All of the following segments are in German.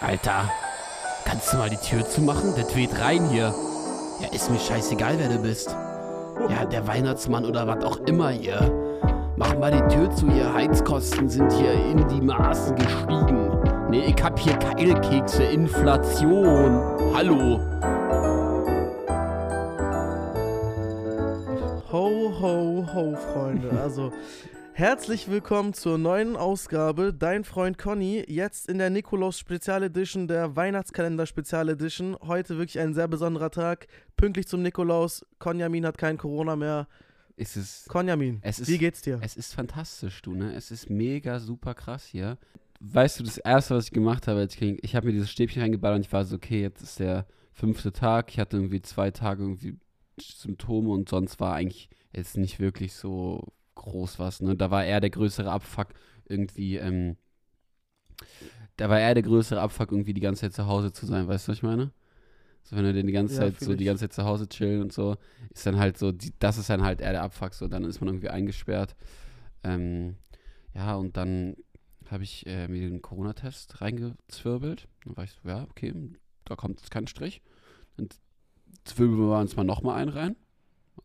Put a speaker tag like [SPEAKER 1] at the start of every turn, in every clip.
[SPEAKER 1] Alter, kannst du mal die Tür zumachen? Der weht rein hier. Ja, ist mir scheißegal, wer du bist. Ja, der Weihnachtsmann oder was auch immer hier. Mach mal die Tür zu, ihr Heizkosten sind hier in die Maßen gestiegen. Nee, ich hab hier Keilkekse, Inflation. Hallo.
[SPEAKER 2] Ho, ho, ho, Freunde. Also, herzlich willkommen zur neuen Ausgabe. Dein Freund Conny, jetzt in der Nikolaus Spezial Edition, der Weihnachtskalender Spezial Edition. Heute wirklich ein sehr besonderer Tag. Pünktlich zum Nikolaus. Konjamin hat kein Corona mehr.
[SPEAKER 1] Es ist,
[SPEAKER 2] Konjamin,
[SPEAKER 1] Es ist-
[SPEAKER 2] wie geht's dir?
[SPEAKER 1] es ist fantastisch, du, ne? Es ist mega super krass hier. Weißt du, das erste, was ich gemacht habe, als ich, ging- ich habe mir dieses Stäbchen reingeballert und ich war so, okay, jetzt ist der fünfte Tag. Ich hatte irgendwie zwei Tage irgendwie Symptome und sonst war eigentlich jetzt nicht wirklich so groß was, ne? Da war eher der größere Abfuck irgendwie, ähm, da war eher der größere Abfuck irgendwie die ganze Zeit zu Hause zu sein, weißt du, was ich meine? So, wenn du denn die ganze
[SPEAKER 2] Ja,
[SPEAKER 1] Zeit so die
[SPEAKER 2] ich.
[SPEAKER 1] ganze Zeit zu Hause chillen und so, ist dann halt so, die, das ist dann halt eher der Abfuck, so, dann ist man irgendwie eingesperrt. Ähm, ja, und dann habe ich äh, mir den Corona-Test reingezwirbelt. Dann war ich so, ja, okay, da kommt jetzt kein Strich. Dann zwirbeln wir uns mal nochmal einen rein.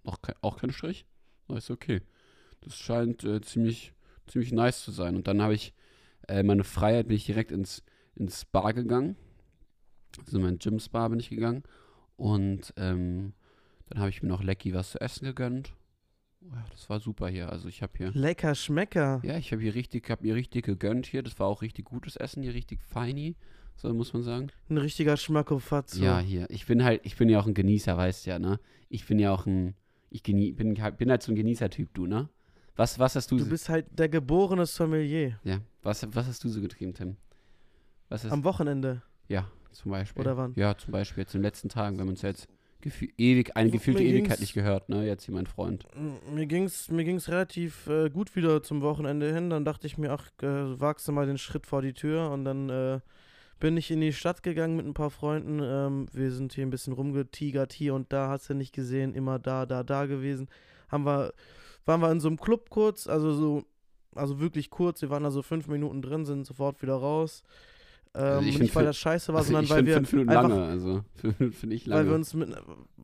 [SPEAKER 1] Noch kein, auch kein Strich. Da ist okay. Das scheint äh, ziemlich, ziemlich nice zu sein. Und dann habe ich äh, meine Freiheit, bin ich direkt ins, ins Spa gegangen. Also in mein Gym-Spa bin ich gegangen. Und ähm, dann habe ich mir noch Lecky was zu essen gegönnt. Ja, das war super hier. Also ich habe hier.
[SPEAKER 2] Lecker Schmecker.
[SPEAKER 1] Ja, ich habe hier richtig, habe mir richtig gegönnt hier. Das war auch richtig gutes Essen hier, richtig feini, so muss man sagen.
[SPEAKER 2] Ein richtiger Schmackofatzo.
[SPEAKER 1] Ja, hier. Ich bin halt, ich bin ja auch ein Genießer, weißt du ja, ne? Ich bin ja auch ein, ich genie, bin, halt- bin halt so ein Genießertyp, du, ne? Was, was hast du,
[SPEAKER 2] Du bist halt der geborene Sommelier.
[SPEAKER 1] ja, was, was hast du so getrieben, Tim? Was ist,
[SPEAKER 2] Am Wochenende.
[SPEAKER 1] ja, zum Beispiel.
[SPEAKER 2] Oder wann?
[SPEAKER 1] Ja, zum Beispiel jetzt in den letzten Tagen, wir haben uns jetzt ewig, eine gefühlte Ewigkeit nicht gehört, ne? Jetzt hier mein Freund.
[SPEAKER 2] Mir ging's, mir ging's relativ äh, gut wieder zum Wochenende hin. Dann dachte ich mir, ach, äh, wagst du mal den Schritt vor die Tür. Und dann äh, bin ich in die Stadt gegangen mit ein paar Freunden. Ähm, wir sind hier ein bisschen rumgetigert, hier und da, hast du nicht gesehen, immer da, da, da gewesen. Haben wir, waren wir in so einem Club kurz, also so, also wirklich kurz. Wir waren da so fünf Minuten drin, sind sofort wieder raus. Ähm,
[SPEAKER 1] Also
[SPEAKER 2] und
[SPEAKER 1] find
[SPEAKER 2] nicht, weil das scheiße war,
[SPEAKER 1] Also
[SPEAKER 2] sondern weil wir
[SPEAKER 1] fünf Minuten
[SPEAKER 2] einfach
[SPEAKER 1] lange, also fünf finde ich lange.
[SPEAKER 2] weil wir uns mit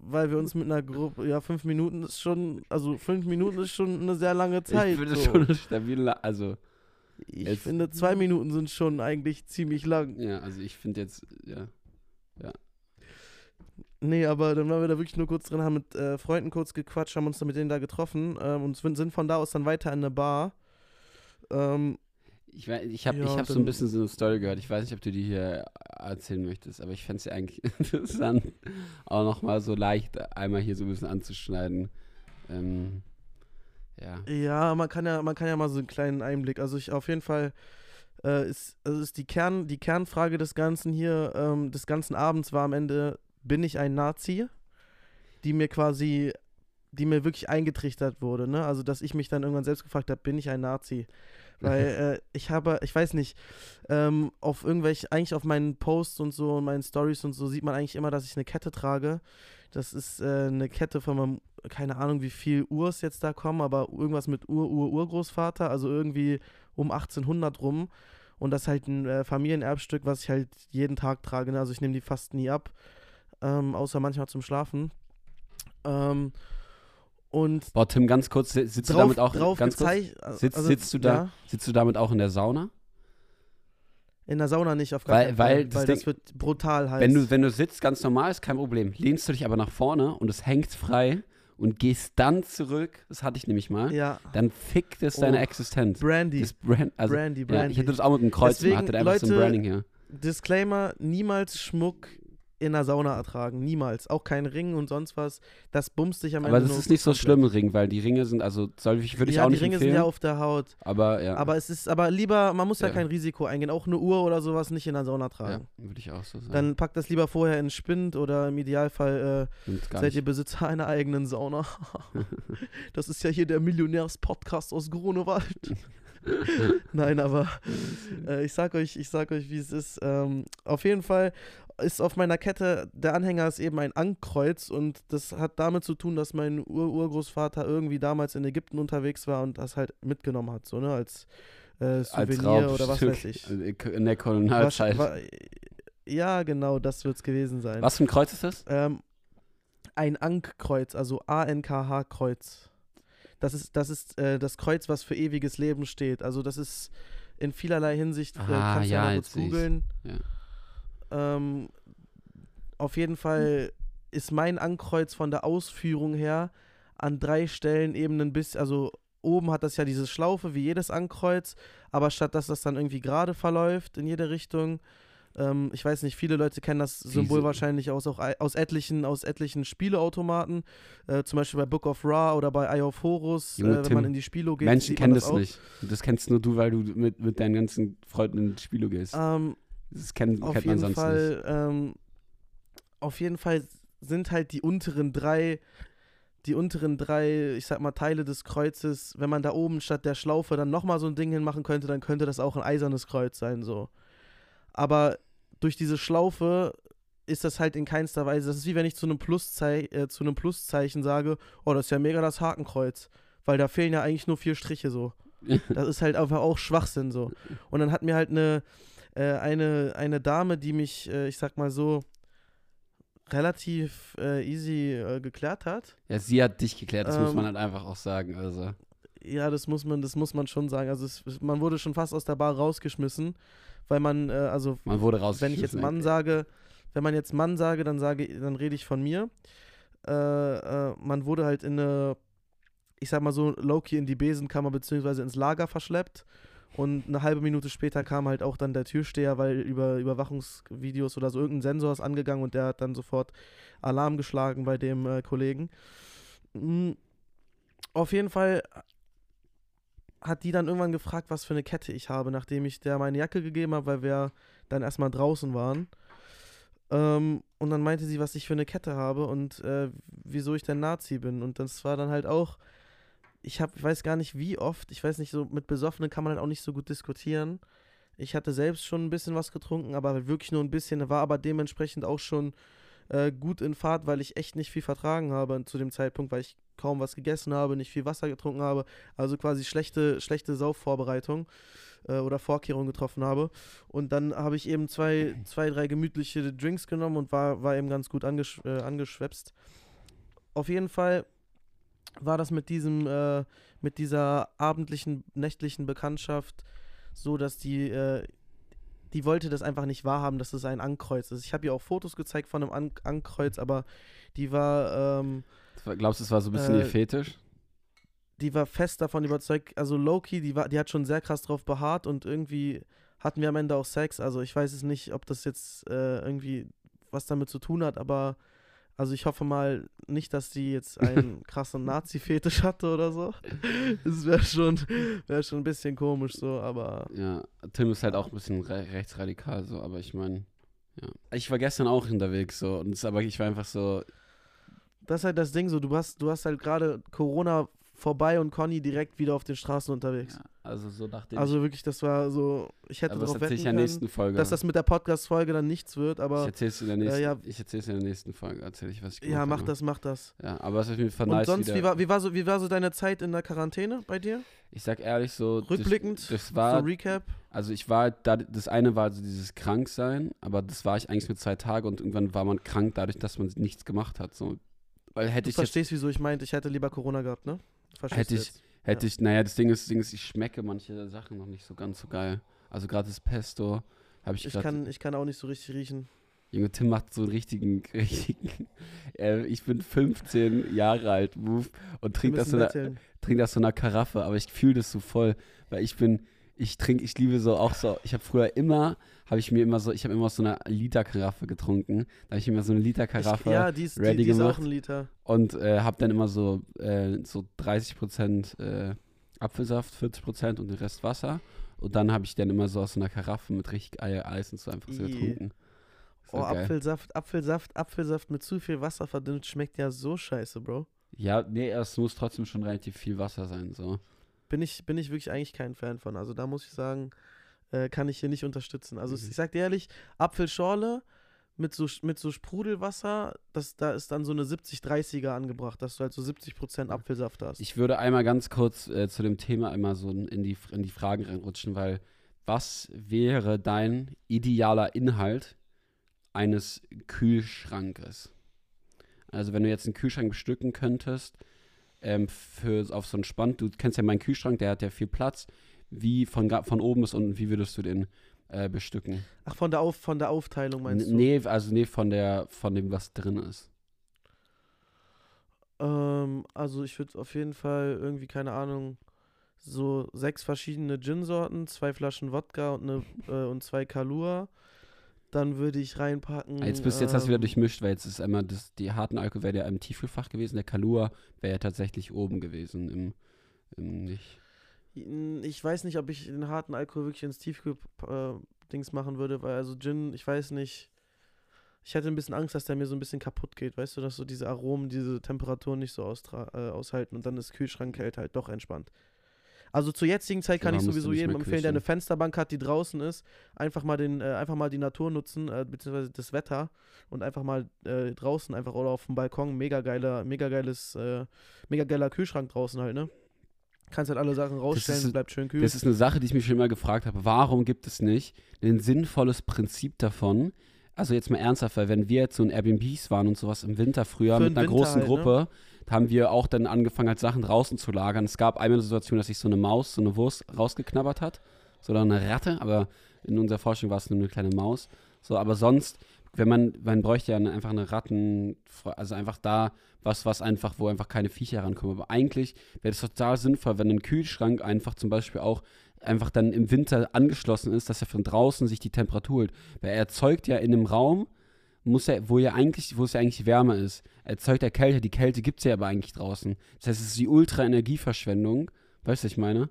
[SPEAKER 2] weil wir uns mit einer Gruppe, ja, fünf Minuten ist schon, also fünf Minuten ist schon eine sehr lange Zeit.
[SPEAKER 1] ich finde
[SPEAKER 2] so.
[SPEAKER 1] schon stabil, la- also
[SPEAKER 2] ich
[SPEAKER 1] jetzt-
[SPEAKER 2] finde, zwei Minuten sind schon eigentlich ziemlich lang.
[SPEAKER 1] Ja, also ich finde jetzt, ja.
[SPEAKER 2] Nee, aber dann waren wir da wirklich nur kurz drin, haben mit äh, Freunden kurz gequatscht, haben uns dann mit denen da getroffen ähm, und sind von da aus dann weiter in eine Bar. Ähm,
[SPEAKER 1] Ich, wei- ich habe
[SPEAKER 2] Ja,
[SPEAKER 1] ich hab so ein bisschen so eine Story gehört. Ich weiß nicht, ob du die hier erzählen möchtest, aber ich fände es ja eigentlich interessant, auch nochmal so leicht einmal hier so ein bisschen anzuschneiden. Ähm, ja.
[SPEAKER 2] Ja, man kann ja, man kann ja mal so einen kleinen Einblick. Also ich auf jeden Fall äh, ist, also ist die Kern, die Kernfrage des Ganzen hier, ähm, des ganzen Abends war am Ende, bin ich ein Nazi? Die mir quasi, die mir wirklich eingetrichtert wurde, ne? Also dass ich mich dann irgendwann selbst gefragt habe, bin ich ein Nazi? Weil äh, ich habe, ich weiß nicht, ähm, auf irgendwelche, eigentlich auf meinen Posts und so, und meinen Stories und so sieht man eigentlich immer, dass ich eine Kette trage. Das ist äh, eine Kette von meinem, keine Ahnung, wie viel Urs jetzt da kommen, aber irgendwas mit Ur-Ur-Urgroßvater, also irgendwie um 1800 rum. Und das ist halt ein äh, Familienerbstück, was ich halt jeden Tag trage. Ne? Also ich nehme die fast nie ab, ähm, außer manchmal zum Schlafen. Ähm, und
[SPEAKER 1] Boah, Tim, ganz kurz, si- sitzt du
[SPEAKER 2] drauf,
[SPEAKER 1] damit auch
[SPEAKER 2] drauf
[SPEAKER 1] ganz kurz, sitzt, sitzt du da,
[SPEAKER 2] Ja,
[SPEAKER 1] sitzt du damit auch in der Sauna?
[SPEAKER 2] in der Sauna nicht, auf gar
[SPEAKER 1] Weil-
[SPEAKER 2] keinen
[SPEAKER 1] weil
[SPEAKER 2] Fall,
[SPEAKER 1] das
[SPEAKER 2] weil
[SPEAKER 1] Ding-
[SPEAKER 2] das wird brutal heiß.
[SPEAKER 1] Wenn du, wenn du sitzt, ganz normal, ist kein Problem. Lehnst du dich aber nach vorne und es hängt frei und gehst dann zurück, das hatte ich nämlich mal,
[SPEAKER 2] ja,
[SPEAKER 1] dann fickt es deine
[SPEAKER 2] Oh,
[SPEAKER 1] Existenz.
[SPEAKER 2] Brandy,
[SPEAKER 1] Brand, also,
[SPEAKER 2] Brandy,
[SPEAKER 1] ja,
[SPEAKER 2] Brandy.
[SPEAKER 1] ich hatte das auch mit einem Kreuz,
[SPEAKER 2] Deswegen,
[SPEAKER 1] man hatte einfach so ein
[SPEAKER 2] Leute,
[SPEAKER 1] Branding hier.
[SPEAKER 2] Disclaimer, niemals Schmuck in der Sauna ertragen. Niemals. Auch kein Ring und sonst was. Das bumst dich am
[SPEAKER 1] Aber
[SPEAKER 2] Ende
[SPEAKER 1] das
[SPEAKER 2] nur
[SPEAKER 1] ist nicht so schlimm, Ring, weil die Ringe sind, also soll ich, würde ich
[SPEAKER 2] ja,
[SPEAKER 1] auch
[SPEAKER 2] die
[SPEAKER 1] nicht
[SPEAKER 2] Ringe
[SPEAKER 1] empfehlen.
[SPEAKER 2] sind ja auf der Haut.
[SPEAKER 1] aber ja,
[SPEAKER 2] Aber es ist, aber lieber, man muss ja,
[SPEAKER 1] Ja.
[SPEAKER 2] kein Risiko eingehen. Auch eine Uhr oder sowas nicht in der Sauna
[SPEAKER 1] ja
[SPEAKER 2] tragen.
[SPEAKER 1] würde ich auch so sagen.
[SPEAKER 2] Dann packt das lieber vorher in Spind oder im Idealfall äh, seid
[SPEAKER 1] nicht.
[SPEAKER 2] ihr Besitzer einer eigenen Sauna. das ist ja hier der Millionärs-Podcast aus Grunewald. Nein, aber äh, ich sag euch, ich sag euch, wie es ist. Ähm, auf jeden Fall ist auf meiner Kette, der Anhänger ist eben ein Ankreuz und das hat damit zu tun, dass mein Ur-Urgroßvater irgendwie damals in Ägypten unterwegs war und das halt mitgenommen hat, so, ne, als äh,
[SPEAKER 1] Als
[SPEAKER 2] Souvenir oder was weiß ich.
[SPEAKER 1] in der Kolonialzeit.
[SPEAKER 2] Ja, genau, das wird es gewesen sein.
[SPEAKER 1] Was für ein Kreuz ist das?
[SPEAKER 2] Ähm, ein Ankkreuz, also A-N-K-H-Kreuz. Das ist, das ist äh, das Kreuz, was für ewiges Leben steht. Also das ist in vielerlei Hinsicht, äh,
[SPEAKER 1] Ah,
[SPEAKER 2] kannst du
[SPEAKER 1] ja,
[SPEAKER 2] mal kurz googeln.
[SPEAKER 1] Ja.
[SPEAKER 2] Ähm, auf jeden Fall ist mein Ankreuz von der Ausführung her an drei Stellen eben ein bisschen, also oben hat das ja diese Schlaufe wie jedes Ankreuz, aber statt dass das dann irgendwie gerade verläuft in jede Richtung, ähm, ich weiß nicht, viele Leute kennen das Symbol
[SPEAKER 1] Diese-
[SPEAKER 2] wahrscheinlich aus, auch aus etlichen, aus etlichen Spieleautomaten, äh, zum Beispiel bei Book of Ra oder bei Eye of Horus, äh,
[SPEAKER 1] Junge,
[SPEAKER 2] wenn
[SPEAKER 1] Tim,
[SPEAKER 2] man in die Spielo geht.
[SPEAKER 1] Menschen kennen das
[SPEAKER 2] auch.
[SPEAKER 1] nicht. Das kennst nur du, weil du mit, mit deinen ganzen Freunden in die Spiele gehst.
[SPEAKER 2] Ähm,
[SPEAKER 1] Das kennt,
[SPEAKER 2] auf
[SPEAKER 1] kennt man
[SPEAKER 2] jeden
[SPEAKER 1] sonst nicht.
[SPEAKER 2] Fall, ähm, auf jeden Fall sind halt die unteren drei, die unteren drei, ich sag mal, Teile des Kreuzes, wenn man da oben statt der Schlaufe dann nochmal so ein Ding hinmachen könnte, dann könnte das auch ein eisernes Kreuz sein, so. Aber durch diese Schlaufe ist das halt in keinster Weise, das ist wie wenn ich zu einem, Pluszei äh, zu einem Pluszeichen sage, oh, das ist ja mega das Hakenkreuz, weil da fehlen ja eigentlich nur vier Striche, so. Das ist halt einfach auch Schwachsinn, so. Und dann hat mir halt eine, äh, eine, eine Dame, die mich, äh, ich sag mal so, relativ äh, easy äh, geklärt hat.
[SPEAKER 1] Ja, sie hat dich geklärt, das muss
[SPEAKER 2] Ähm,
[SPEAKER 1] man halt einfach auch sagen. Also,
[SPEAKER 2] Ja, das muss man, das muss man schon sagen. Also es, man wurde schon fast aus der Bar rausgeschmissen, weil man, äh, also
[SPEAKER 1] man wurde
[SPEAKER 2] wenn ich jetzt Mann sage, wenn man jetzt Mann sage, dann sage, dann rede ich von mir. Äh, man wurde halt in eine, ich sag mal so, Loki in die Besenkammer beziehungsweise ins Lager verschleppt. Und eine halbe Minute später kam halt auch dann der Türsteher, weil über Überwachungsvideos oder so irgendein Sensor ist angegangen und der hat dann sofort Alarm geschlagen bei dem äh, Kollegen. Mm, Auf jeden Fall hat die dann irgendwann gefragt, was für eine Kette ich habe, nachdem ich der meine Jacke gegeben habe, weil wir dann erstmal draußen waren. Ähm, und dann meinte sie, was ich für eine Kette habe und äh, wieso ich denn Nazi bin. Und das war dann halt auch, ich habe, ich weiß gar nicht wie oft, ich weiß nicht, so mit Besoffenen kann man halt auch nicht so gut diskutieren. Ich hatte selbst schon ein bisschen was getrunken, aber wirklich nur ein bisschen, war aber dementsprechend auch schon äh, gut in Fahrt, weil ich echt nicht viel vertragen habe zu dem Zeitpunkt, weil ich kaum was gegessen habe, nicht viel Wasser getrunken habe, also quasi schlechte, schlechte Saufvorbereitung äh, oder Vorkehrungen getroffen habe. Und dann habe ich eben zwei, zwei, drei gemütliche Drinks genommen und war, war eben ganz gut angesch äh, angeschwepst. Auf jeden Fall war das mit diesem, äh, mit dieser abendlichen, nächtlichen Bekanntschaft so, dass die, äh, die wollte das einfach nicht wahrhaben, dass es ein Ankreuz ist. Ich habe ihr auch Fotos gezeigt von einem An Ankreuz, aber die war, ähm,
[SPEAKER 1] Glaubst du, es war so ein bisschen
[SPEAKER 2] Äh,
[SPEAKER 1] ihr Fetisch?
[SPEAKER 2] die war fest davon überzeugt, also Loki, die war, die hat schon sehr krass drauf beharrt und irgendwie hatten wir am Ende auch Sex. Also ich weiß es nicht, ob das jetzt äh, irgendwie was damit zu tun hat, aber also ich hoffe mal nicht, dass die jetzt einen krassen Nazi-Fetisch hatte oder so. Das wäre schon, wär schon ein bisschen komisch so, aber
[SPEAKER 1] Ja, Tim ist halt auch ein bisschen re rechtsradikal so, aber ich meine, ja. Ich war gestern auch unterwegs so, und es, aber ich war einfach so,
[SPEAKER 2] das ist halt das Ding so, du hast, du hast halt gerade Corona vorbei und Conny direkt wieder auf den Straßen unterwegs.
[SPEAKER 1] ja, also so nachdem
[SPEAKER 2] Also wirklich, das war so, ich hätte darauf wetten
[SPEAKER 1] ich in der nächsten
[SPEAKER 2] können,
[SPEAKER 1] Folge.
[SPEAKER 2] dass das mit der Podcast-Folge dann nichts wird,
[SPEAKER 1] ich
[SPEAKER 2] aber
[SPEAKER 1] erzähl's in der nächsten,
[SPEAKER 2] ja.
[SPEAKER 1] ich erzähl's in der nächsten Folge, erzähle ich, was ich
[SPEAKER 2] ja, mach
[SPEAKER 1] habe.
[SPEAKER 2] das, mach das.
[SPEAKER 1] Ja, aber es ist jeden Fall
[SPEAKER 2] Und
[SPEAKER 1] nice
[SPEAKER 2] sonst,
[SPEAKER 1] wieder.
[SPEAKER 2] wie war, wie, war so, wie war so deine Zeit in der Quarantäne bei dir?
[SPEAKER 1] ich sag ehrlich so,
[SPEAKER 2] Rückblickend,
[SPEAKER 1] das, das war,
[SPEAKER 2] so Recap.
[SPEAKER 1] also ich war, da, das eine war so dieses Kranksein, aber das war ich eigentlich nur zwei Tage und irgendwann war man krank dadurch, dass man nichts gemacht hat, so. Weil hätte
[SPEAKER 2] Du
[SPEAKER 1] ich jetzt,
[SPEAKER 2] verstehst, wieso ich meinte, ich hätte lieber Corona gehabt, ne?
[SPEAKER 1] Hätte ich,
[SPEAKER 2] jetzt?
[SPEAKER 1] hätte
[SPEAKER 2] Ja.
[SPEAKER 1] ich, naja, das Ding ist, das Ding ist, ich schmecke manche Sachen noch nicht so ganz so geil. Also gerade das Pesto habe ich,
[SPEAKER 2] Ich
[SPEAKER 1] gerade
[SPEAKER 2] kann, ich kann auch nicht so richtig riechen.
[SPEAKER 1] Junge, Tim macht so einen richtigen, richtigen, äh, ich bin 15 Jahre alt, Move, und trinke das, so einer- trink das so einer Karaffe, aber ich fühle das so voll, weil ich bin, ich trinke, ich liebe so auch so, ich habe früher immer, habe ich mir immer so, ich habe immer aus so einer Liter-Karaffe getrunken, da habe ich immer so eine Liter-Karaffe
[SPEAKER 2] ja, die ist, die,
[SPEAKER 1] ready
[SPEAKER 2] die ist auch
[SPEAKER 1] gemacht.
[SPEAKER 2] ein Liter.
[SPEAKER 1] und äh, habe dann immer so, äh, so 30% äh, Apfelsaft, 40% und den Rest Wasser und dann habe ich dann immer so aus so einer Karaffe mit richtig Eis und so einfach so getrunken. Das
[SPEAKER 2] Oh,
[SPEAKER 1] geil.
[SPEAKER 2] Apfelsaft, Apfelsaft, Apfelsaft mit zu viel Wasser verdünnt schmeckt ja so scheiße, Bro.
[SPEAKER 1] Ja, nee, es muss trotzdem schon relativ viel Wasser sein, so.
[SPEAKER 2] Bin ich, bin ich wirklich eigentlich kein Fan von. Also da muss ich sagen, äh, kann ich hier nicht unterstützen. Also
[SPEAKER 1] Mhm.
[SPEAKER 2] ich sag dir ehrlich, Apfelschorle mit so, mit so Sprudelwasser, das, da ist dann so eine 70-30er angebracht, dass du halt so 70% Apfelsaft hast.
[SPEAKER 1] Ich würde einmal ganz kurz äh, zu dem Thema einmal so in die, in die Fragen reinrutschen, weil was wäre dein idealer Inhalt eines Kühlschrankes. Also wenn du jetzt einen Kühlschrank bestücken könntest, ähm, für, auf so einen Spand, du kennst ja meinen Kühlschrank, der hat ja viel Platz. Wie von, von oben bis unten, wie würdest du den äh, bestücken?
[SPEAKER 2] Ach, von der, Auf, von der Aufteilung meinst
[SPEAKER 1] N-
[SPEAKER 2] du?
[SPEAKER 1] Nee, also nee, von der, von dem, was drin ist.
[SPEAKER 2] Ähm, also ich würde auf jeden Fall irgendwie, keine Ahnung, so sechs verschiedene Gin-Sorten, zwei Flaschen Wodka und, eine, äh, und zwei Kalua. Dann würde ich reinpacken.
[SPEAKER 1] Ah, Jetzt bist jetzt hast du wieder
[SPEAKER 2] ähm,
[SPEAKER 1] durchmischt, weil jetzt ist einmal das, die harten Alkohol wäre ja im Tiefkühlfach gewesen, der Kalua wäre ja tatsächlich oben gewesen im, im nicht.
[SPEAKER 2] Ich weiß nicht, ob ich den harten Alkohol wirklich ins Tiefkühl-Dings machen würde, weil also Gin, ich weiß nicht. Ich hätte ein bisschen Angst, dass der mir so ein bisschen kaputt geht, weißt du, dass so diese Aromen, diese Temperaturen nicht so äh, aushalten und dann ist Kühlschrankkälte halt doch entspannt. Also zur jetzigen Zeit kann
[SPEAKER 1] Ja,
[SPEAKER 2] ich sowieso jedem empfehlen, der eine. Fensterbank hat, die draußen ist, einfach mal den, äh, einfach mal die Natur nutzen, äh, beziehungsweise das Wetter und einfach mal äh, draußen einfach oder auf dem Balkon, mega geiler, mega geiles, äh, mega geiler Kühlschrank draußen halt, ne? Kannst halt alle Sachen rausstellen,
[SPEAKER 1] ist-
[SPEAKER 2] bleibt schön kühl.
[SPEAKER 1] Das ist eine Sache, die ich mich schon immer gefragt habe. Warum gibt es nicht ein sinnvolles Prinzip davon? Also jetzt mal ernsthaft, weil wenn wir jetzt so in Airbnbs waren und sowas im Winter früher
[SPEAKER 2] Für
[SPEAKER 1] mit einer
[SPEAKER 2] Winter
[SPEAKER 1] großen
[SPEAKER 2] halt, ne?
[SPEAKER 1] Haben wir auch dann angefangen, halt Sachen draußen zu lagern. Es gab einmal eine Situation, dass sich so eine Maus, so eine Wurst rausgeknabbert hat. So eine Ratte, aber in unserer Forschung war es nur eine kleine Maus. So, aber sonst, wenn man, man bräuchte ja einfach eine Ratten, also einfach da was, was einfach, wo einfach keine Viecher rankommen. Aber eigentlich wäre es total sinnvoll, wenn ein Kühlschrank einfach zum Beispiel auch einfach dann im Winter angeschlossen ist, dass er von draußen sich die Temperatur hält. Weil er erzeugt ja in einem Raum, muss er, wo ja eigentlich, wo es ja eigentlich wärmer ist, erzeugt er Kälte. Die Kälte gibt es ja aber eigentlich draußen. Das heißt, es ist die Ultra-Energieverschwendung. Weißt du, was ich meine?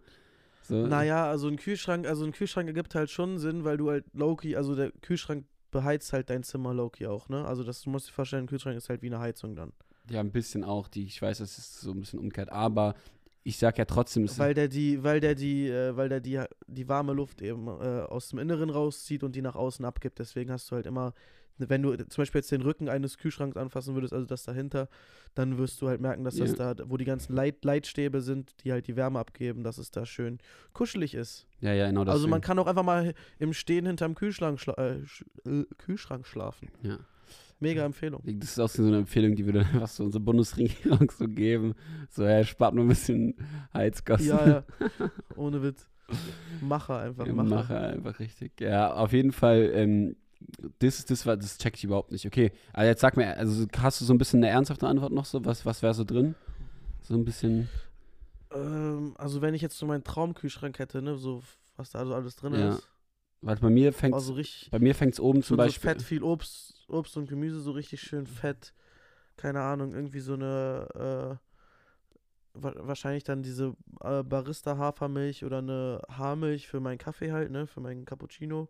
[SPEAKER 1] So,
[SPEAKER 2] Naja, also ein Kühlschrank, also ein Kühlschrank ergibt halt schon Sinn, weil du halt Loki, also der Kühlschrank beheizt halt dein Zimmer Loki auch, ne? Also das du musst dir vorstellen, ein Kühlschrank ist halt wie eine Heizung dann.
[SPEAKER 1] Ja, ein bisschen auch. Die, ich weiß, das ist so ein bisschen umgekehrt, aber ich sag ja trotzdem, es
[SPEAKER 2] Weil der die, weil der die, äh, weil der die, die warme Luft eben äh, aus dem Inneren rauszieht und die nach außen abgibt. Deswegen hast du halt immer, wenn du zum Beispiel jetzt den Rücken eines Kühlschranks anfassen würdest, also das dahinter, dann wirst du halt merken, dass das da, wo die ganzen Leit Leitstäbe sind, die halt die Wärme abgeben, dass es da schön kuschelig ist.
[SPEAKER 1] ja, ja, genau das.
[SPEAKER 2] Also man kann auch einfach mal im Stehen hinterm Kühlschrank, schla äh, äh, Kühlschrank schlafen.
[SPEAKER 1] Ja.
[SPEAKER 2] Mega Empfehlung.
[SPEAKER 1] Das ist auch so eine Empfehlung, die wir dann einfach so unserer Bundesregierung so geben. So, ja, spart nur ein bisschen Heizkosten.
[SPEAKER 2] Ja, ja. Ohne Witz. Macher einfach,
[SPEAKER 1] Ja,
[SPEAKER 2] Macher.
[SPEAKER 1] Mache einfach richtig. Ja, auf jeden Fall, ähm, das das, war- das check ich überhaupt nicht. Okay, also jetzt sag mir, also hast du so ein bisschen eine ernsthafte Antwort noch so? Was, was wäre so drin? So ein bisschen.
[SPEAKER 2] Ähm, also wenn ich jetzt so meinen Traumkühlschrank hätte, ne, so was da so alles drin
[SPEAKER 1] Ja.
[SPEAKER 2] ist.
[SPEAKER 1] Warte, bei mir fängt
[SPEAKER 2] Also richtig
[SPEAKER 1] bei mir fängt's oben zum
[SPEAKER 2] schon so
[SPEAKER 1] Beispiel.
[SPEAKER 2] fett, viel Obst, Obst und Gemüse, so richtig schön fett. Keine Ahnung, irgendwie so eine, äh, wa wahrscheinlich dann diese äh, Barista-Hafermilch oder eine Haarmilch für meinen Kaffee halt, ne, für meinen Cappuccino.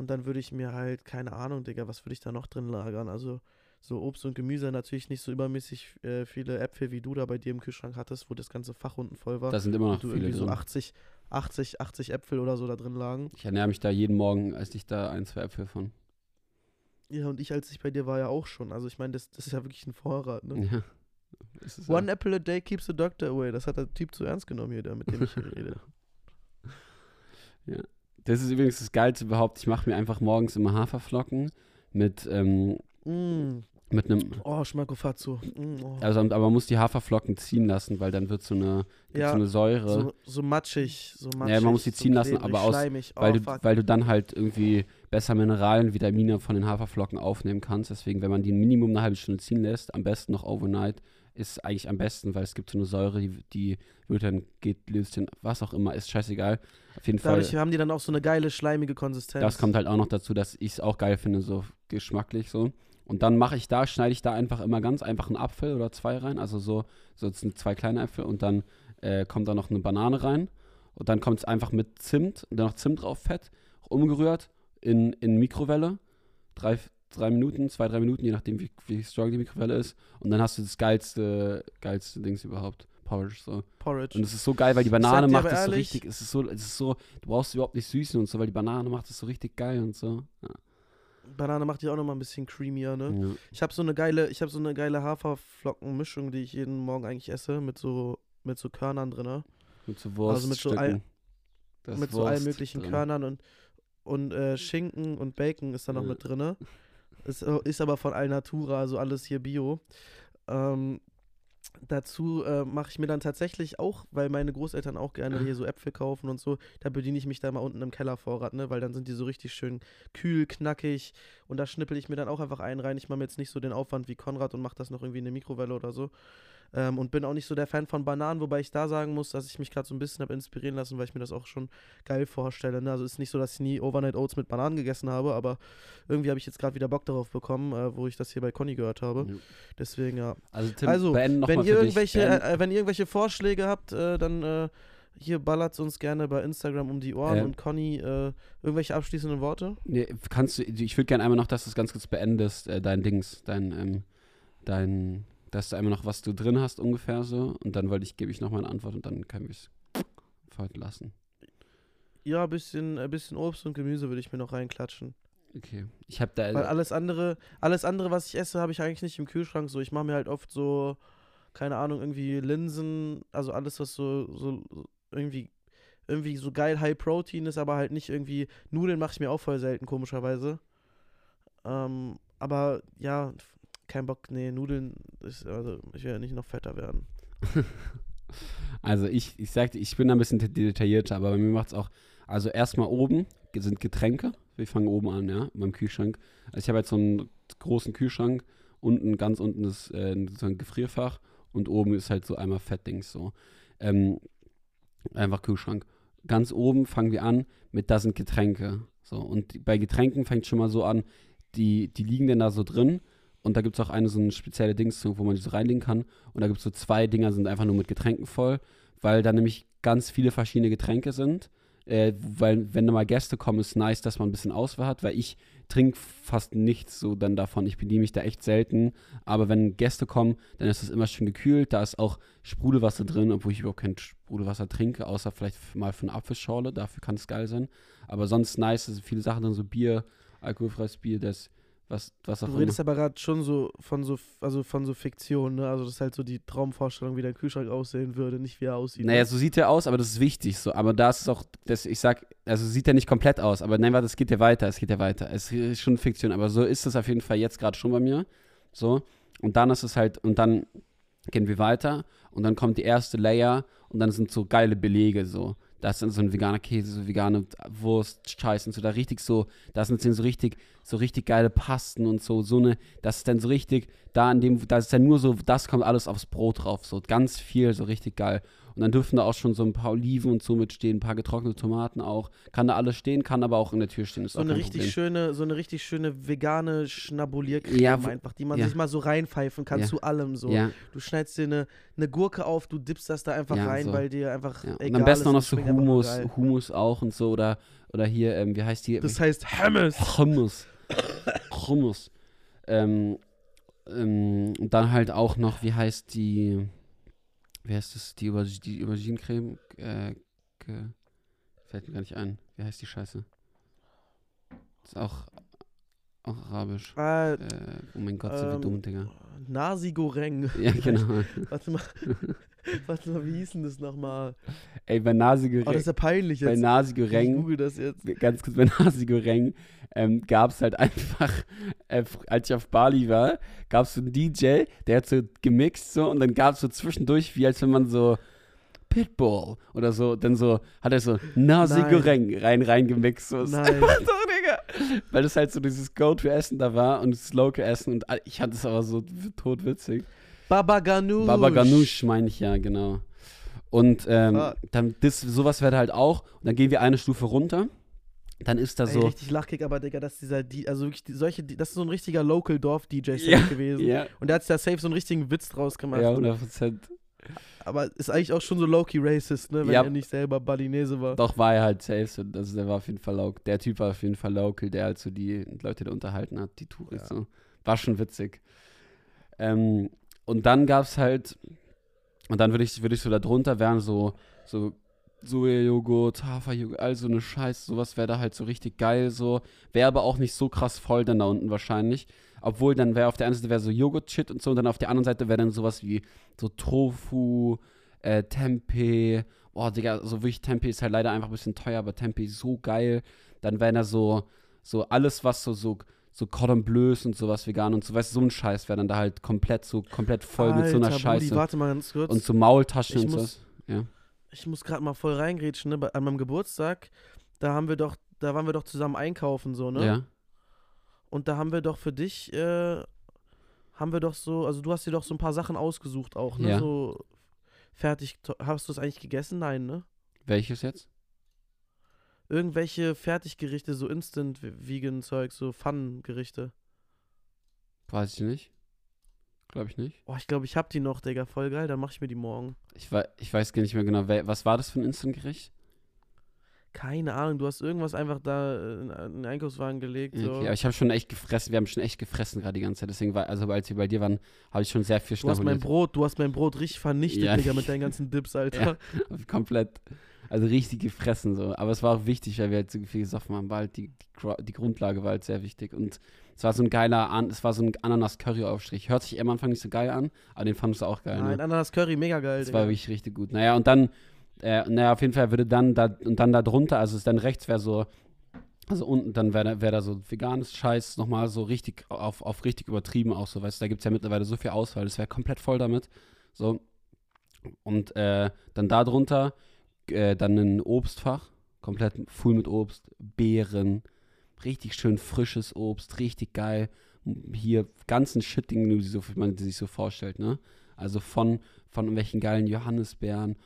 [SPEAKER 2] Und dann würde ich mir halt, keine Ahnung, Digga, was würde ich da noch drin lagern? Also so Obst und Gemüse, natürlich nicht so übermäßig äh, viele Äpfel, wie du da bei dir im Kühlschrank hattest, wo das ganze Fach unten voll war.
[SPEAKER 1] Da sind immer noch
[SPEAKER 2] und du
[SPEAKER 1] viele
[SPEAKER 2] irgendwie so
[SPEAKER 1] drin.
[SPEAKER 2] 80, 80, 80 Äpfel oder so da drin lagen.
[SPEAKER 1] Ich ernähre mich da jeden Morgen, esse ich da ein, zwei Äpfel von.
[SPEAKER 2] Ja, und ich, als ich bei dir war, ja auch schon. Also ich meine, das, das ist ja wirklich ein Vorrat, ne?
[SPEAKER 1] Ja.
[SPEAKER 2] One apple a day keeps the doctor away. Das hat der Typ zu ernst genommen hier, der, mit dem ich hier rede.
[SPEAKER 1] Das ist übrigens das Geilste überhaupt. Ich mache mir einfach morgens immer Haferflocken mit, ähm,
[SPEAKER 2] Mm.
[SPEAKER 1] mit einem.
[SPEAKER 2] Oh, Schmackofatzo. Mm, oh.
[SPEAKER 1] Also, aber man muss die Haferflocken ziehen lassen, weil dann wird so eine,
[SPEAKER 2] ja,
[SPEAKER 1] so eine Säure.
[SPEAKER 2] so, so matschig, so matschig.
[SPEAKER 1] man muss die
[SPEAKER 2] so
[SPEAKER 1] ziehen lassen,
[SPEAKER 2] klebrig,
[SPEAKER 1] aber aus-
[SPEAKER 2] schleimig.
[SPEAKER 1] weil,
[SPEAKER 2] oh,
[SPEAKER 1] du,
[SPEAKER 2] fuck.
[SPEAKER 1] weil du dann halt irgendwie besser Mineralien, Vitamine von den Haferflocken aufnehmen kannst. Deswegen, wenn man die Minimum eine halbe Stunde ziehen lässt, am besten noch overnight, ist eigentlich am besten, weil es gibt so eine Säure, die, die wird dann, geht, löst den, was auch immer, ist scheißegal. Auf jeden Fall.
[SPEAKER 2] Dadurch haben die dann auch so eine geile, schleimige Konsistenz.
[SPEAKER 1] Das kommt halt auch noch dazu, dass ich es auch geil finde, so geschmacklich so. Und dann mache ich da, schneide ich da einfach immer ganz einfach einen Apfel oder zwei rein, also so, so jetzt sind zwei kleine Äpfel und dann äh, kommt da noch eine Banane rein und dann kommt es einfach mit Zimt und dann noch Zimt drauf, Fett, umgerührt in, in Mikrowelle, drei, drei Minuten, zwei, drei Minuten, je nachdem wie, wie strong die Mikrowelle ist und dann hast du das geilste, geilste Dings überhaupt, Porridge so.
[SPEAKER 2] Porridge.
[SPEAKER 1] Und es ist so geil, weil die Banane macht es so richtig, es ist so, es ist so, du brauchst überhaupt nicht süßen und so, weil die Banane macht es so richtig geil und so. Ja.
[SPEAKER 2] Banane macht die auch nochmal ein bisschen creamier, ne?
[SPEAKER 1] Ja.
[SPEAKER 2] Ich habe so eine geile, ich habe so eine geile Haferflockenmischung, die ich jeden Morgen eigentlich esse, mit so, mit so Körnern drin?
[SPEAKER 1] Mit so Wurststücken.
[SPEAKER 2] Also mit so all- mit so allen
[SPEAKER 1] Wurst
[SPEAKER 2] möglichen
[SPEAKER 1] drin.
[SPEAKER 2] Körnern und und äh, Schinken und Bacon ist da noch
[SPEAKER 1] Ja.
[SPEAKER 2] mit drin. Ist, äh, ist aber von Alnatura, also alles hier Bio. Ähm, dazu äh, mache ich mir dann tatsächlich auch, weil meine Großeltern auch gerne hier so Äpfel kaufen und so, da bediene ich mich da mal unten im Kellervorrat, ne, weil dann sind die so richtig schön kühl, knackig und da schnippel ich mir dann auch einfach einen rein. Ich mache mir jetzt nicht so den Aufwand wie Konrad und mache das noch irgendwie in eine Mikrowelle oder so. Ähm, und bin auch nicht so der Fan von Bananen, wobei ich da sagen muss, dass ich mich gerade so ein bisschen habe inspirieren lassen, weil ich mir das auch schon geil vorstelle. Ne? Also ist nicht so, dass ich nie Overnight Oats mit Bananen gegessen habe, aber irgendwie habe ich jetzt gerade wieder Bock darauf bekommen, äh, wo ich das hier bei Conny gehört habe.
[SPEAKER 1] Ja.
[SPEAKER 2] Deswegen ja.
[SPEAKER 1] Also, Tim,
[SPEAKER 2] Also, wenn ihr
[SPEAKER 1] für
[SPEAKER 2] irgendwelche,
[SPEAKER 1] dich. Beenden-
[SPEAKER 2] äh, wenn ihr irgendwelche Vorschläge habt, äh, dann äh, hier ballert uns gerne bei Instagram um die Ohren
[SPEAKER 1] Ähm.
[SPEAKER 2] und Conny äh, irgendwelche abschließenden Worte.
[SPEAKER 1] Nee, kannst du, ich würde gerne einmal noch, dass du es ganz kurz beendest, äh, dein Dings, dein, ähm, dein, dass du einmal noch was du drin hast ungefähr so und dann wollte ich, gebe ich noch mal eine Antwort und dann können wir es lassen.
[SPEAKER 2] Ja, ein bisschen, ein bisschen Obst und Gemüse würde ich mir noch reinklatschen.
[SPEAKER 1] Okay. Ich habe da,
[SPEAKER 2] Weil alles andere, alles andere, was ich esse, habe ich eigentlich nicht im Kühlschrank. So, ich mache mir halt oft so, keine Ahnung, irgendwie Linsen, also alles, was so, so so irgendwie, irgendwie so geil High Protein ist, aber halt nicht irgendwie. Nudeln mache ich mir auch voll selten, komischerweise. Ähm, aber ja, kein Bock, nee, Nudeln ist, also ich will ja nicht noch fetter werden.
[SPEAKER 1] also ich, ich sagte, ich bin da ein bisschen de- detaillierter, aber bei mir macht es auch, also erstmal oben sind Getränke, wir fangen oben an, ja, beim Kühlschrank. Also ich habe jetzt so einen großen Kühlschrank, unten, ganz unten ist äh, so ein Gefrierfach und oben ist halt so einmal Fettdings so. Ähm, einfach Kühlschrank. Ganz oben fangen wir an mit, da sind Getränke. So, und bei Getränken fängt schon mal so an, die, die liegen denn da so drin und da gibt es auch eine so eine spezielle Dings, wo man die so reinlegen kann. Und da gibt es so zwei Dinger, sind einfach nur mit Getränken voll, weil da nämlich ganz viele verschiedene Getränke sind. Äh, weil, wenn da mal Gäste kommen, ist nice, dass man ein bisschen Auswahl hat, weil ich trinke fast nichts so dann davon. Ich bediene mich da echt selten. Aber wenn Gäste kommen, dann ist das immer schön gekühlt. Da ist auch Sprudelwasser drin, obwohl ich überhaupt kein Sprudelwasser trinke, außer vielleicht mal für eine Apfelschorle. Dafür kann es geil sein. Aber sonst nice, es sind viele Sachen drin, so Bier, alkoholfreies Bier, das, was, was
[SPEAKER 2] Du
[SPEAKER 1] immer.
[SPEAKER 2] redest aber gerade schon so von so, also von so Fiktion, ne? Also das ist halt so die Traumvorstellung, wie dein Kühlschrank aussehen würde, nicht wie er aussieht.
[SPEAKER 1] Naja,
[SPEAKER 2] ne?
[SPEAKER 1] so sieht er aus, aber das ist wichtig. So. Aber da ist es auch, das, ich sag, also sieht er nicht komplett aus, aber nein, warte, es geht ja weiter, es geht ja weiter. Es ist schon Fiktion, aber so ist es auf jeden Fall jetzt gerade schon bei mir. So. Und dann ist es halt, und dann gehen wir weiter und dann kommt die erste Layer und dann sind so geile Belege so. Da ist dann so ein veganer Käse, so vegane Wurst, Scheiß und so, da richtig so, da sind so richtig, so richtig geile Pasten und so, so eine, das ist dann so richtig, da in dem, da ist dann nur so, das kommt alles aufs Brot drauf, so ganz viel, so richtig geil. Und dann dürfen da auch schon so ein paar Oliven und so mitstehen, ein paar getrocknete Tomaten auch. Kann da alles stehen, kann aber auch in der Tür stehen.
[SPEAKER 2] So eine richtig
[SPEAKER 1] Problem.
[SPEAKER 2] schöne, so eine richtig schöne vegane Schnabuliercreme
[SPEAKER 1] Ja,
[SPEAKER 2] einfach, die man
[SPEAKER 1] ja.
[SPEAKER 2] sich mal so reinpfeifen kann
[SPEAKER 1] Ja.
[SPEAKER 2] zu allem so.
[SPEAKER 1] Ja,
[SPEAKER 2] Du schneidest dir eine, eine Gurke auf, du dippst das da einfach rein,
[SPEAKER 1] so.
[SPEAKER 2] weil dir einfach
[SPEAKER 1] ja. Und
[SPEAKER 2] egal
[SPEAKER 1] am besten
[SPEAKER 2] ist
[SPEAKER 1] auch noch
[SPEAKER 2] und
[SPEAKER 1] so Humus. Humus auch und so. Oder, oder hier, ähm, wie heißt die?
[SPEAKER 2] Das heißt Hummus.
[SPEAKER 1] Hummus. Hummus. Ähm, ähm, und dann halt auch noch, wie heißt die, wie heißt das, die, Auber die Auberginencreme? Äh, fällt mir gar nicht ein. Wie heißt die Scheiße? Ist auch, auch arabisch.
[SPEAKER 2] Ah,
[SPEAKER 1] Äh, oh mein Gott, wir
[SPEAKER 2] Ähm,
[SPEAKER 1] dumm, Digga.
[SPEAKER 2] Nasi Goreng.
[SPEAKER 1] Ja, genau.
[SPEAKER 2] Warte mal. Warte mal, wie hieß denn das nochmal?
[SPEAKER 1] Ey, bei Nasi
[SPEAKER 2] Oh, das ist ja peinlich
[SPEAKER 1] bei
[SPEAKER 2] jetzt.
[SPEAKER 1] Nasi
[SPEAKER 2] ich google das jetzt.
[SPEAKER 1] ganz kurz bei Nasi Goreng ähm, gab es halt einfach, äh, als ich auf Bali war, gab es so einen DJ, der hat so gemixt so und dann gab es so zwischendurch, wie als wenn man so Pitbull oder so, dann so, hat er so Nasi
[SPEAKER 2] Nein.
[SPEAKER 1] Goreng rein, rein gemixt. So.
[SPEAKER 2] Nein.
[SPEAKER 1] Weil das halt so dieses Go-To-Essen da war und das Local-Essen und ich fand es aber so totwitzig.
[SPEAKER 2] Baba Ganoush.
[SPEAKER 1] Baba Ganoush meine ich ja, genau. Und ähm,
[SPEAKER 2] Ah.
[SPEAKER 1] dann das, sowas wäre halt auch. Und dann gehen wir eine Stufe runter. Dann ist da
[SPEAKER 2] Ey,
[SPEAKER 1] so.
[SPEAKER 2] richtig lachkick, aber Digga, das ist dieser, die, also wirklich die, solche, die, das ist so ein richtiger Local-Dorf-DJ
[SPEAKER 1] Ja,
[SPEAKER 2] gewesen.
[SPEAKER 1] Ja,
[SPEAKER 2] Und der hat sich da safe so einen richtigen Witz draus gemacht.
[SPEAKER 1] ja,
[SPEAKER 2] Und-
[SPEAKER 1] 100 Prozent.
[SPEAKER 2] aber ist eigentlich auch schon so low-key racist, ne, wenn
[SPEAKER 1] Ja.
[SPEAKER 2] er nicht selber Balinese war.
[SPEAKER 1] Doch war er halt safe. so, Also der war auf jeden Fall local. Der Typ war auf jeden Fall local, der halt so die Leute da unterhalten hat, die Touris.
[SPEAKER 2] Ja.
[SPEAKER 1] So. War schon witzig. Ähm, und dann gab es halt, und dann würde ich, würd ich so da drunter wären so, so Sojajoghurt, Haferjoghurt, all so eine Scheiße, sowas wäre da halt so richtig geil, so. Wäre aber auch nicht so krass voll dann da unten wahrscheinlich. Obwohl dann wäre auf der einen Seite wäre so Joghurt-Shit und so und dann auf der anderen Seite wäre dann sowas wie so Tofu, äh, Tempeh. Boah, Digga, so wirklich Tempeh ist halt leider einfach ein bisschen teuer, aber Tempeh so geil. dann wären da so, so alles, was so, so, so Cordon Bleus und sowas vegan und so, weißt du, so ein Scheiß wäre dann da halt komplett so, komplett voll mit so einer
[SPEAKER 2] Alter,
[SPEAKER 1] Scheiße.
[SPEAKER 2] Warte mal ganz kurz.
[SPEAKER 1] und so Maultaschen
[SPEAKER 2] Ich
[SPEAKER 1] und
[SPEAKER 2] muss-
[SPEAKER 1] sowas. Ja.
[SPEAKER 2] ich muss gerade mal voll reingrätschen, ne? An meinem Geburtstag, da haben wir doch, da waren wir doch zusammen einkaufen, so, ne?
[SPEAKER 1] Ja.
[SPEAKER 2] Und da haben wir doch für dich, äh, haben wir doch so, also du hast dir doch so ein paar Sachen ausgesucht auch, ne?
[SPEAKER 1] Ja.
[SPEAKER 2] So fertig. Hast du es eigentlich gegessen? Nein, ne?
[SPEAKER 1] Welches jetzt?
[SPEAKER 2] Irgendwelche Fertiggerichte, so Instant-Vegan-Zeug, so Pfannengerichte.
[SPEAKER 1] Weiß ich nicht. Glaube ich nicht.
[SPEAKER 2] Oh, ich glaube, ich hab die noch, Digga. Voll geil, dann mach ich mir die morgen.
[SPEAKER 1] Ich, wei- ich weiß gar nicht mehr genau, was war das für ein Instantgericht?
[SPEAKER 2] Keine Ahnung, du hast irgendwas einfach da äh, in in den Einkaufswagen gelegt. So.
[SPEAKER 1] Okay, aber ich habe schon echt gefressen, wir haben schon echt gefressen gerade die ganze Zeit. Deswegen war, also als wir bei dir waren, habe ich schon sehr viel
[SPEAKER 2] du hast mein. Brot, du hast mein Brot richtig vernichtet,
[SPEAKER 1] Ja.
[SPEAKER 2] Digga, mit deinen ganzen Dips, Alter.
[SPEAKER 1] Komplett, also richtig gefressen so. Aber es war auch wichtig, weil wir halt so viel gesoffen haben, war halt die, die, die Grundlage war halt sehr wichtig. Und es war so ein geiler, An es war so ein Ananas-Curry-Aufstrich. Hört sich am Anfang nicht so geil an, aber den fandest du auch geil,
[SPEAKER 2] Nein,
[SPEAKER 1] ne?
[SPEAKER 2] Ananas Curry, mega geil,
[SPEAKER 1] Das war
[SPEAKER 2] Digga.
[SPEAKER 1] wirklich richtig gut. Naja, und dann, äh, naja, auf jeden Fall würde dann da, und dann da drunter, also es dann rechts wäre so, also unten, dann wäre da, wär da so veganes Scheiß nochmal so richtig, auf, auf richtig übertrieben auch so, weißt du, da gibt es ja mittlerweile so viel Auswahl, das wäre komplett voll damit. So. Und äh, dann da drunter, äh, dann ein Obstfach, komplett full mit Obst, Beeren, richtig schön frisches Obst, richtig geil. Hier ganzen Shit, den man sich so vorstellt, ne? Also von, von irgendwelchen geilen Johannisbeeren,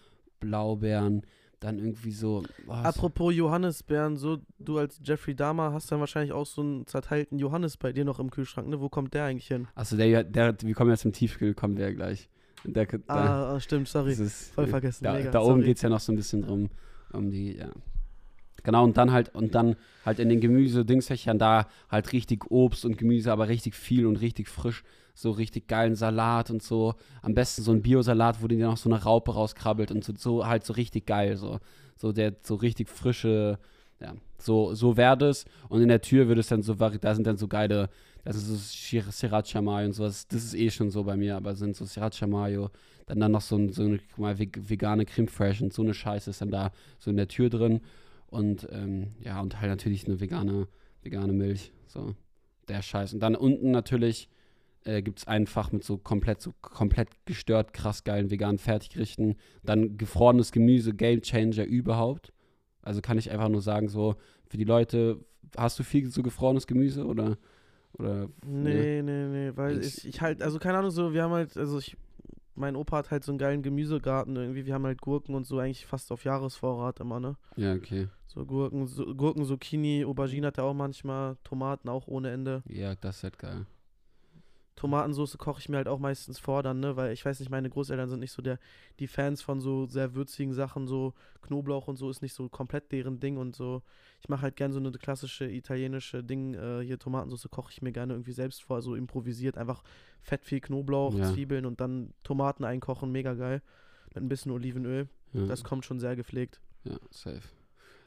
[SPEAKER 1] Blaubeeren, dann irgendwie so. oh,
[SPEAKER 2] Apropos Johannisbeeren, so du als Jeffrey Dahmer hast dann wahrscheinlich auch so einen zerteilten Johannis bei dir noch im Kühlschrank, ne? Wo kommt der eigentlich hin?
[SPEAKER 1] also der, der, wir kommen jetzt zum Tiefkühl, kommen wir ja gleich. Der, der,
[SPEAKER 2] Ah, ah, stimmt, sorry.
[SPEAKER 1] ist,
[SPEAKER 2] Voll vergessen,
[SPEAKER 1] Da, da oben geht es ja noch so ein bisschen drum, um die, ja. Genau, und dann halt, und dann halt in den Gemüse-Dingsfächern da halt richtig Obst und Gemüse, aber richtig viel und richtig frisch. So richtig geilen Salat und so. Am besten so ein Biosalat, wo dir noch so eine Raupe rauskrabbelt und so, so halt so richtig geil. So, so der so richtig frische, ja, so, so wäre das. Und in der Tür würde es dann so, da sind dann so geile, das ist so Sriracha Mayo und sowas. Das ist eh schon so bei mir, aber sind so Sriracha Mayo. Dann dann noch so, so eine mal veg- vegane Creme Fresh und so eine Scheiße ist dann da so in der Tür drin. Und ähm, ja, und halt natürlich eine vegane, vegane Milch. So, der Scheiß. Und dann unten natürlich äh, gibt es ein Fach mit so komplett, so komplett gestört, krass geilen veganen Fertiggerichten. Dann gefrorenes Gemüse, Game Changer überhaupt. Also kann ich einfach nur sagen, so, für die Leute, hast du viel so gefrorenes Gemüse oder? oder
[SPEAKER 2] Nee, nee, nee, weil
[SPEAKER 1] Ich-
[SPEAKER 2] ich, ich halt, also keine Ahnung, so, wir haben halt, also ich, mein Opa hat halt so einen geilen Gemüsegarten irgendwie, wir haben halt Gurken und so eigentlich fast auf Jahresvorrat immer, ne?
[SPEAKER 1] Ja, okay.
[SPEAKER 2] So Gurken, so, Gurken, Zucchini, Aubergine hat er auch manchmal, Tomaten auch ohne Ende.
[SPEAKER 1] Ja, das ist halt geil.
[SPEAKER 2] Tomatensauce koche ich mir halt auch meistens vor dann, ne? Weil ich weiß nicht, meine Großeltern sind nicht so der, die Fans von so sehr würzigen Sachen, so Knoblauch und so ist nicht so komplett deren Ding und so. Ich mache halt gerne so eine klassische italienische Ding, äh, hier Tomatensauce koche ich mir gerne irgendwie selbst vor, so improvisiert, einfach fett viel Knoblauch,
[SPEAKER 1] Ja.
[SPEAKER 2] Zwiebeln und dann Tomaten einkochen, mega geil. Mit ein bisschen Olivenöl.
[SPEAKER 1] Ja,
[SPEAKER 2] Das kommt schon sehr gepflegt.
[SPEAKER 1] ja safe.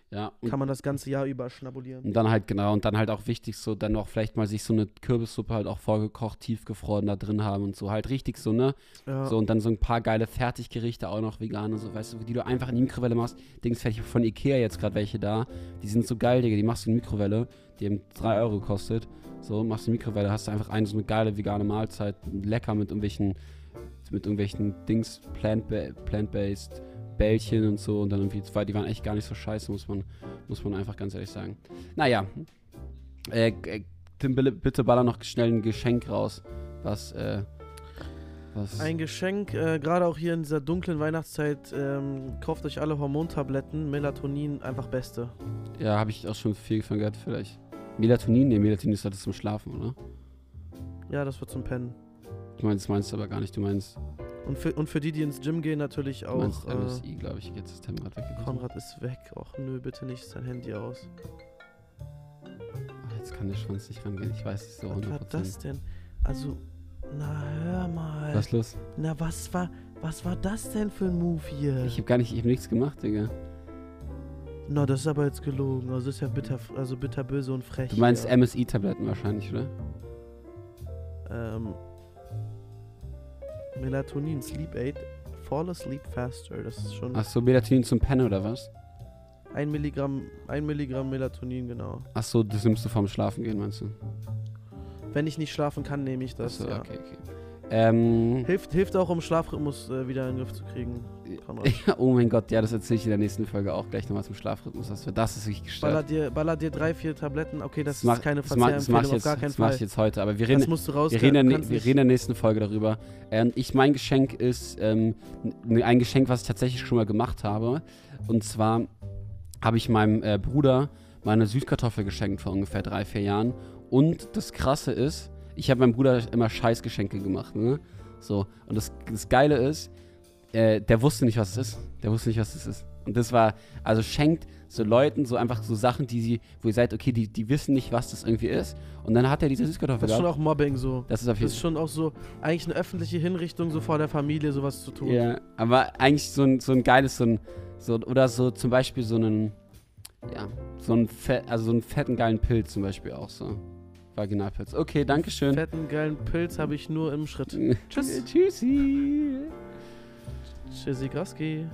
[SPEAKER 1] Ja,
[SPEAKER 2] Kann man das ganze Jahr über schnabulieren.
[SPEAKER 1] Und dann halt, genau, und dann halt auch wichtig, so dann auch vielleicht mal sich so eine Kürbissuppe halt auch vorgekocht, tiefgefroren da drin haben und so. Halt richtig so, ne?
[SPEAKER 2] Ja.
[SPEAKER 1] So und dann so ein paar geile Fertiggerichte auch noch vegane, so, weißt du, die du einfach in die Mikrowelle machst. Dings fertig von Ikea jetzt gerade welche da. Die sind so geil, Digga, die machst du in die Mikrowelle, die haben 3 Euro gekostet. So, machst du in die Mikrowelle, hast du einfach eine so eine geile vegane Mahlzeit, lecker mit irgendwelchen, mit irgendwelchen Dings, plant-ba- plant-based Bällchen und so und dann irgendwie zwei, die waren echt gar nicht so scheiße, muss man, muss man einfach ganz ehrlich sagen. Naja, äh, äh, Tim, bitte, baller noch schnell ein Geschenk raus, was, äh, was,
[SPEAKER 2] Ein Geschenk, äh, gerade auch hier in dieser dunklen Weihnachtszeit, ähm, kauft euch alle Hormontabletten, Melatonin, einfach beste.
[SPEAKER 1] ja, habe ich auch schon viel von gehört, vielleicht. Melatonin? Nee, Melatonin ist das zum Schlafen, oder?
[SPEAKER 2] Ja, das wird zum Pennen.
[SPEAKER 1] Du meinst, meinst aber gar nicht, du meinst,
[SPEAKER 2] Und für, und für die, die ins Gym gehen, natürlich
[SPEAKER 1] du
[SPEAKER 2] auch. Äh,
[SPEAKER 1] MSI, glaube ich, jetzt ist gerade weggekommen.
[SPEAKER 2] Konrad ist weg. Och nö, bitte nicht sein Handy aus.
[SPEAKER 1] Ach, jetzt kann der Schwanz nicht rangehen, ich weiß es so
[SPEAKER 2] Was war
[SPEAKER 1] 100%.
[SPEAKER 2] das denn? Also, na hör mal.
[SPEAKER 1] Was ist los?
[SPEAKER 2] Na, was war, was war das denn für ein Move hier?
[SPEAKER 1] Ich habe gar nicht, ich habe nichts gemacht, Digga.
[SPEAKER 2] Na, das ist aber jetzt gelogen. Also, das ist ja bitter, also bitterböse und frech.
[SPEAKER 1] Du meinst. MSI-Tabletten wahrscheinlich, oder?
[SPEAKER 2] ähm, Melatonin, Sleep Aid, Fall asleep faster. Das ist schon
[SPEAKER 1] Ach so, Melatonin zum Pennen oder was?
[SPEAKER 2] Ein Milligramm, ein Milligramm Melatonin, genau.
[SPEAKER 1] Achso, das nimmst du vorm Schlafen gehen, meinst du?
[SPEAKER 2] Wenn ich nicht schlafen kann, nehme ich das.
[SPEAKER 1] Achso,
[SPEAKER 2] ja.
[SPEAKER 1] okay, okay. Ähm,
[SPEAKER 2] Hilft, hilft auch, um Schlafrhythmus äh, wieder in den Griff zu kriegen. Konrad.
[SPEAKER 1] oh mein Gott, ja, das erzähle ich in der nächsten Folge auch gleich nochmal zum Schlafrhythmus. Das, das ist wirklich
[SPEAKER 2] Baller
[SPEAKER 1] gestört.
[SPEAKER 2] dir, baller dir drei, vier Tabletten. Okay, das,
[SPEAKER 1] mach-
[SPEAKER 2] ist keine
[SPEAKER 1] das mach- das mach
[SPEAKER 2] Verzehrempfehlung,
[SPEAKER 1] ich
[SPEAKER 2] auf
[SPEAKER 1] jetzt,
[SPEAKER 2] gar keinen
[SPEAKER 1] das mach
[SPEAKER 2] Fall.
[SPEAKER 1] ich jetzt heute, aber wir
[SPEAKER 2] das
[SPEAKER 1] reden,
[SPEAKER 2] musst du raus.
[SPEAKER 1] wir reden, in wir reden in der nächsten Folge darüber. Ähm, ich, mein Geschenk ist ähm, ein Geschenk, was ich tatsächlich schon mal gemacht habe. Und zwar habe ich meinem äh, Bruder meine Süßkartoffel geschenkt vor ungefähr drei, vier Jahren. Und das Krasse ist, ich habe meinem Bruder immer Scheißgeschenke gemacht. Ne? So, und das, das Geile ist, äh, der wusste nicht, was es ist. Der wusste nicht, was es ist. Und das war, also schenkt so Leuten so einfach so Sachen, die sie, wo ihr seid, okay, die, die wissen nicht, was das irgendwie ist. Und dann hat er diese Süßkartoffel
[SPEAKER 2] Das ist schon
[SPEAKER 1] gehabt.
[SPEAKER 2] auch Mobbing so.
[SPEAKER 1] Das ist auf
[SPEAKER 2] Das
[SPEAKER 1] jeden
[SPEAKER 2] ist schon auch so, eigentlich eine öffentliche Hinrichtung, so vor der Familie sowas zu tun.
[SPEAKER 1] Ja, aber eigentlich so ein, so ein geiles, so ein, so, oder so zum Beispiel so einen, ja, so einen, Fett, also so einen fetten, geilen Pilz zum Beispiel auch so. Vaginalpilz. Okay, Dankeschön.
[SPEAKER 2] Fetten, geilen Pilz habe ich nur im Schritt. Tschüss.
[SPEAKER 1] Tschüssi.
[SPEAKER 2] Tschüssi, Groski.